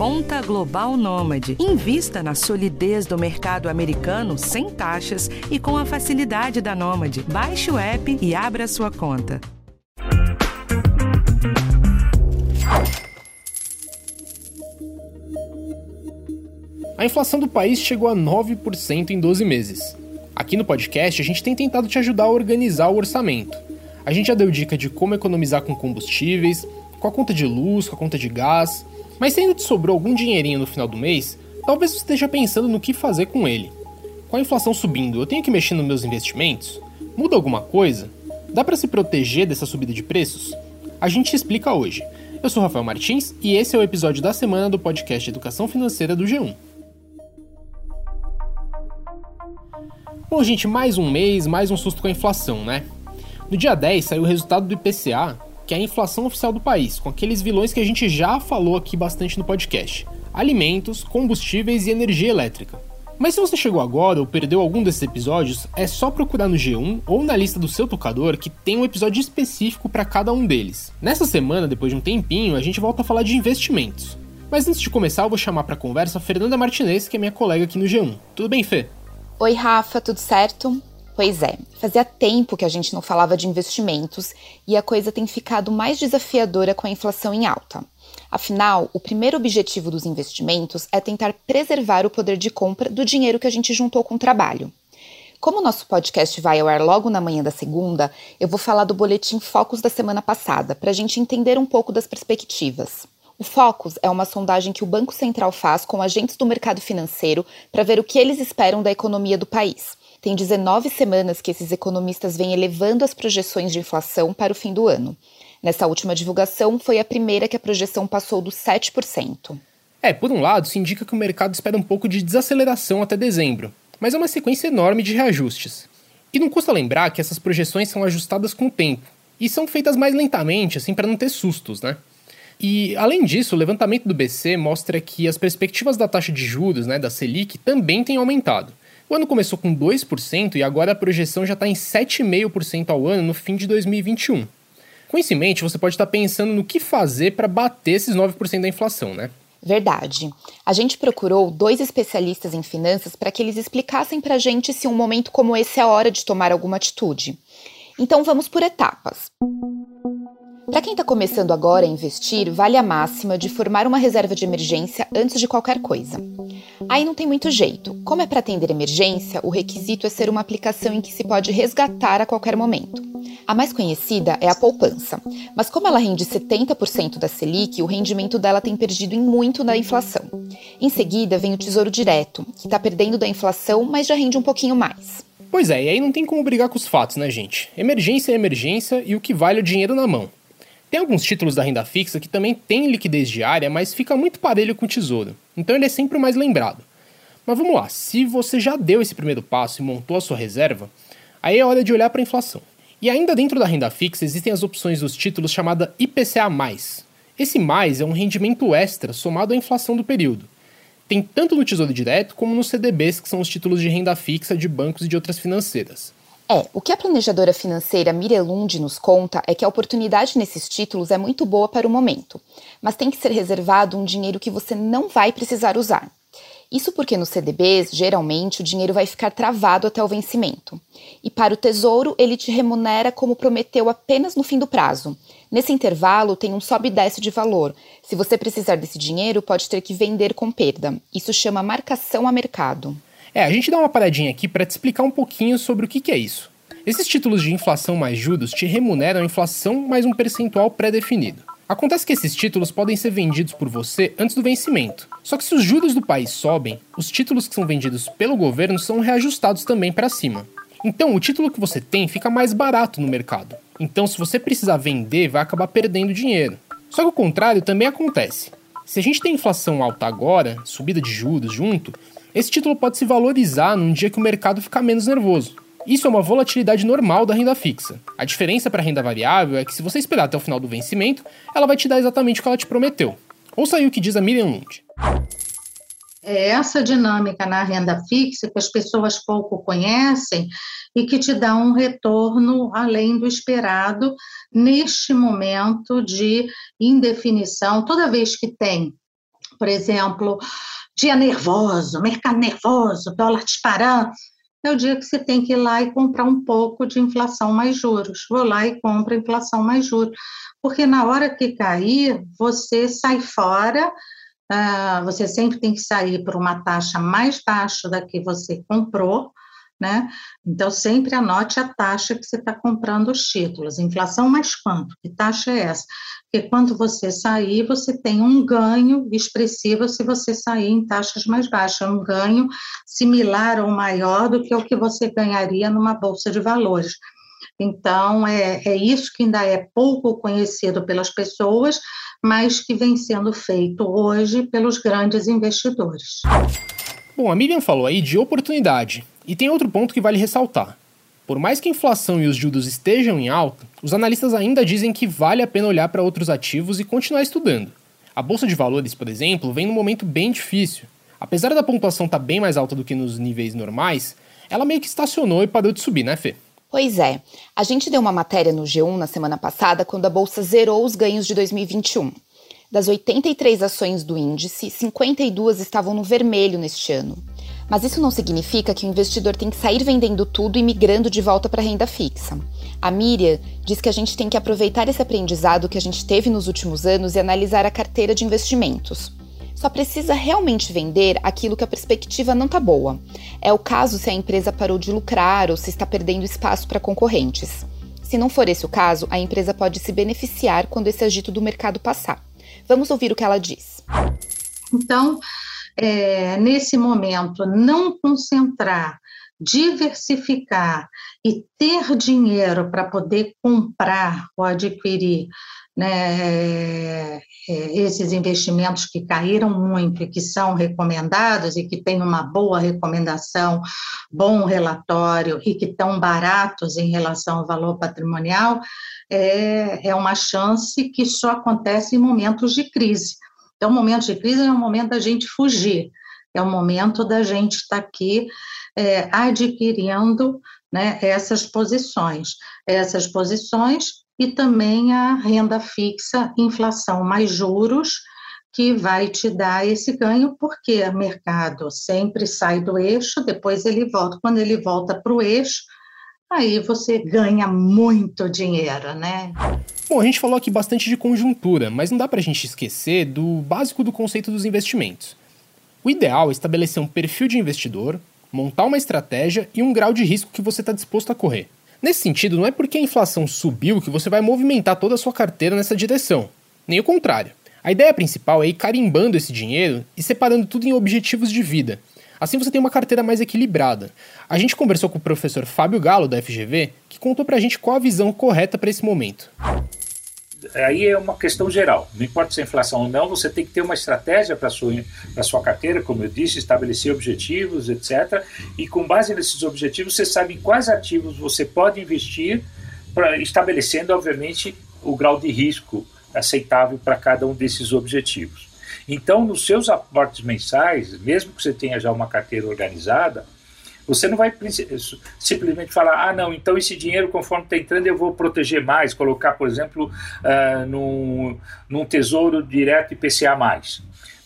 Conta Global Nômade. Invista na solidez do mercado americano sem taxas e com a facilidade da Nômade. Baixe o app e abra sua conta. A inflação do país chegou a 9% em 12 meses. Aqui no podcast, a gente tem tentado te ajudar a organizar o orçamento. A gente já deu dica de como economizar com combustíveis, com a conta de luz, com a conta de gás. Mas se ainda te sobrou algum dinheirinho no final do mês, talvez você esteja pensando no que fazer com ele. Com a inflação subindo, eu tenho que mexer nos meus investimentos? Muda alguma coisa? Dá para se proteger dessa subida de preços? A gente explica hoje. Eu sou Rafael Martins e esse é o episódio da semana do podcast Educação Financeira do G1. Bom, gente, mais um mês, mais um susto com a inflação, né? No dia 10 saiu o resultado do IPCA, que é a inflação oficial do país, com aqueles vilões que a gente já falou aqui bastante no podcast: alimentos, combustíveis e energia elétrica. Mas se você chegou agora ou perdeu algum desses episódios, é só procurar no G1 ou na lista do seu tocador que tem um episódio específico para cada um deles. Nessa semana, depois de um tempinho, a gente volta a falar de investimentos. Mas antes de começar, eu vou chamar para conversa a Fernanda Martinez, que é minha colega aqui no G1. Tudo bem, Fê? Oi, Rafa, tudo certo? Pois é, fazia tempo que a gente não falava de investimentos e a coisa tem ficado mais desafiadora com a inflação em alta. Afinal, o primeiro objetivo dos investimentos é tentar preservar o poder de compra do dinheiro que a gente juntou com o trabalho. Como o nosso podcast vai ao ar logo na manhã da segunda, eu vou falar do boletim Focus da semana passada, para a gente entender um pouco das perspectivas. O Focus é uma sondagem que o Banco Central faz com agentes do mercado financeiro para ver o que eles esperam da economia do país. Tem 19 semanas que esses economistas vêm elevando as projeções de inflação para o fim do ano. Nessa última divulgação, foi a primeira que a projeção passou dos 7%. É, por um lado, isso indica que o mercado espera um pouco de desaceleração até dezembro, mas é uma sequência enorme de reajustes. E não custa lembrar que essas projeções são ajustadas com o tempo, e são feitas mais lentamente, assim, para não ter sustos, né? E, além disso, o levantamento do BC mostra que as perspectivas da taxa de juros, né, da Selic, também têm aumentado. O ano começou com 2% e agora a projeção já está em 7,5% ao ano no fim de 2021. Com isso em mente, você pode estar pensando no que fazer para bater esses 9% da inflação, né? Verdade. A gente procurou dois especialistas em finanças para que eles explicassem para a gente se um momento como esse é a hora de tomar alguma atitude. Então vamos por etapas. Para quem está começando agora a investir, vale a máxima de formar uma reserva de emergência antes de qualquer coisa. Aí não tem muito jeito. Como é para atender emergência, o requisito é ser uma aplicação em que se pode resgatar a qualquer momento. A mais conhecida é a poupança, mas como ela rende 70% da Selic, o rendimento dela tem perdido em muito na inflação. Em seguida vem o Tesouro Direto, que está perdendo da inflação, mas já rende um pouquinho mais. Pois é, e aí não tem como brigar com os fatos, né, gente? Emergência é emergência e o que vale é o dinheiro na mão. Tem alguns títulos da renda fixa que também têm liquidez diária, mas fica muito parelho com o tesouro, então ele é sempre o mais lembrado. Mas vamos lá, se você já deu esse primeiro passo e montou a sua reserva, aí é hora de olhar para a inflação. E ainda dentro da renda fixa existem as opções dos títulos chamada IPCA+. Esse mais é um rendimento extra somado à inflação do período. Tem tanto no Tesouro Direto como nos CDBs, que são os títulos de renda fixa de bancos e de outras financeiras. É, o que a planejadora financeira Mirelund nos conta é que a oportunidade nesses títulos é muito boa para o momento, mas tem que ser reservado um dinheiro que você não vai precisar usar. Isso porque nos CDBs, geralmente, o dinheiro vai ficar travado até o vencimento. E para o tesouro, ele te remunera como prometeu apenas no fim do prazo. Nesse intervalo, tem um sobe e desce de valor. Se você precisar desse dinheiro, pode ter que vender com perda. Isso chama marcação a mercado. É, a gente dá uma paradinha aqui para te explicar um pouquinho sobre o que, que é isso. Esses títulos de inflação mais juros te remuneram a inflação mais um percentual pré-definido. Acontece que esses títulos podem ser vendidos por você antes do vencimento. Só que se os juros do país sobem, os títulos que são vendidos pelo governo são reajustados também para cima. Então, o título que você tem fica mais barato no mercado. Então, se você precisar vender, vai acabar perdendo dinheiro. Só que o contrário também acontece. Se a gente tem inflação alta agora, subida de juros junto, esse título pode se valorizar num dia que o mercado ficar menos nervoso. Isso é uma volatilidade normal da renda fixa. A diferença para a renda variável é que se você esperar até o final do vencimento, ela vai te dar exatamente o que ela te prometeu. Ouça aí o que diz a Miriam Lund. É essa dinâmica na renda fixa que as pessoas pouco conhecem e que te dá um retorno além do esperado neste momento de indefinição. Toda vez que tem por exemplo, dia nervoso, mercado nervoso, dólar disparando, é o dia que você tem que ir lá e comprar um pouco de inflação mais juros. Vou lá e compro inflação mais juros. Porque na hora que cair, você sai fora, uh, você sempre tem que sair por uma taxa mais baixa da que você comprou, né? Então, sempre anote a taxa que você está comprando os títulos. Inflação mais quanto? Que taxa é essa? Porque quando você sair, você tem um ganho expressivo se você sair em taxas mais baixas, um ganho similar ou maior do que o que você ganharia numa bolsa de valores. Então, é, é isso que ainda é pouco conhecido pelas pessoas, mas que vem sendo feito hoje pelos grandes investidores. Bom, a Miriam falou aí de oportunidade. E tem outro ponto que vale ressaltar. Por mais que a inflação e os juros estejam em alta, os analistas ainda dizem que vale a pena olhar para outros ativos e continuar estudando. A bolsa de valores, por exemplo, vem num momento bem difícil. Apesar da pontuação estar tá bem mais alta do que nos níveis normais, ela meio que estacionou e parou de subir, né, Fê? Pois é. A gente deu uma matéria no G1 na semana passada quando a bolsa zerou os ganhos de 2021. Das 83 ações do índice, 52 estavam no vermelho neste ano. Mas isso não significa que o investidor tem que sair vendendo tudo e migrando de volta para a renda fixa. A Miriam diz que a gente tem que aproveitar esse aprendizado que a gente teve nos últimos anos e analisar a carteira de investimentos. Só precisa realmente vender aquilo que a perspectiva não está boa. É o caso se a empresa parou de lucrar ou se está perdendo espaço para concorrentes. Se não for esse o caso, a empresa pode se beneficiar quando esse agito do mercado passar. Vamos ouvir o que ela diz. Então, é, nesse momento, não concentrar, diversificar e ter dinheiro para poder comprar ou adquirir né, é, esses investimentos que caíram muito e que são recomendados e que têm uma boa recomendação, bom relatório e que estão baratos em relação ao valor patrimonial, é, é uma chance que só acontece em momentos de crise. Então, o momento de crise é o momento da gente fugir, é o momento da gente estar tá aqui é, adquirindo né, essas posições, essas posições e também a renda fixa, inflação mais juros, que vai te dar esse ganho, porque o mercado sempre sai do eixo, depois ele volta. Quando ele volta para o eixo, aí você ganha muito dinheiro, né? Bom, a gente falou aqui bastante de conjuntura, mas não dá para a gente esquecer do básico do conceito dos investimentos. O ideal é estabelecer um perfil de investidor, montar uma estratégia e um grau de risco que você está disposto a correr. Nesse sentido, não é porque a inflação subiu que você vai movimentar toda a sua carteira nessa direção. Nem o contrário. A ideia principal é ir carimbando esse dinheiro e separando tudo em objetivos de vida, Assim você tem uma carteira mais equilibrada. A gente conversou com o professor Fábio Galo, da FGV, que contou pra gente qual a visão correta para esse momento. Aí é uma questão geral. Não importa se é inflação ou não, você tem que ter uma estratégia para a sua, sua carteira, como eu disse, estabelecer objetivos, etc. E com base nesses objetivos, você sabe em quais ativos você pode investir, pra, estabelecendo, obviamente, o grau de risco aceitável para cada um desses objetivos. Então, nos seus aportes mensais, mesmo que você tenha já uma carteira organizada, você não vai simplesmente falar, ah, não, então esse dinheiro, conforme está entrando, eu vou proteger mais, colocar, por exemplo, uh, num, num tesouro direto IPCA.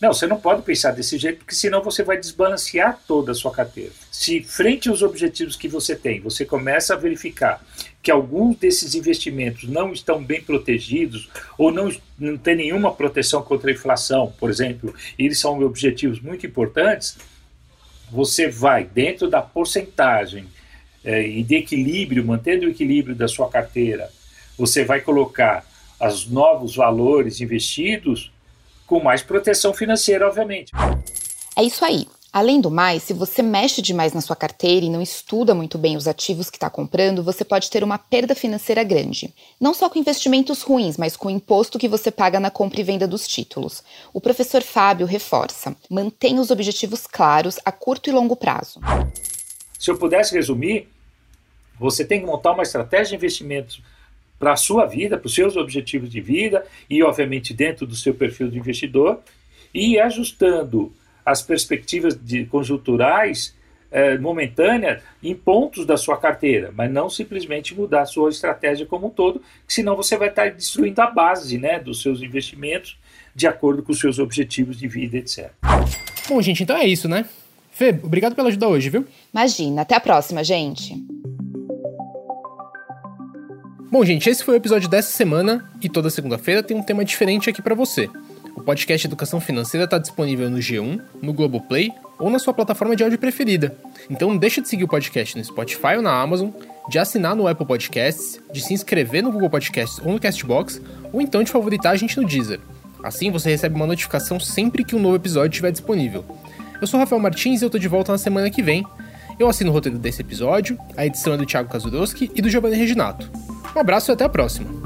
Não, você não pode pensar desse jeito, porque senão você vai desbalancear toda a sua carteira. Se, frente aos objetivos que você tem, você começa a verificar que alguns desses investimentos não estão bem protegidos ou não, não tem nenhuma proteção contra a inflação, por exemplo, e eles são objetivos muito importantes, você vai, dentro da porcentagem é, e de equilíbrio, mantendo o equilíbrio da sua carteira, você vai colocar os novos valores investidos com mais proteção financeira, obviamente. É isso aí. Além do mais, se você mexe demais na sua carteira e não estuda muito bem os ativos que está comprando, você pode ter uma perda financeira grande. Não só com investimentos ruins, mas com o imposto que você paga na compra e venda dos títulos. O professor Fábio reforça: mantenha os objetivos claros a curto e longo prazo. Se eu pudesse resumir, você tem que montar uma estratégia de investimentos para a sua vida, para os seus objetivos de vida e, obviamente, dentro do seu perfil de investidor, e ajustando as perspectivas de conjunturais é, momentâneas em pontos da sua carteira, mas não simplesmente mudar a sua estratégia como um todo, senão você vai estar destruindo a base né, dos seus investimentos de acordo com os seus objetivos de vida, etc. Bom, gente, então é isso, né? Fê, obrigado pela ajuda hoje, viu? Imagina, até a próxima, gente. Bom, gente, esse foi o episódio dessa semana e toda segunda-feira tem um tema diferente aqui para você. O podcast Educação Financeira está disponível no G1, no Globoplay ou na sua plataforma de áudio preferida. Então não deixa de seguir o podcast no Spotify ou na Amazon, de assinar no Apple Podcasts, de se inscrever no Google Podcasts ou no Castbox, ou então de favoritar a gente no Deezer. Assim você recebe uma notificação sempre que um novo episódio estiver disponível. Eu sou Rafael Martins e eu tô de volta na semana que vem. Eu assino o roteiro desse episódio, a edição é do Thiago Kazudowski e do Giovanni Reginato. Um abraço e até a próxima!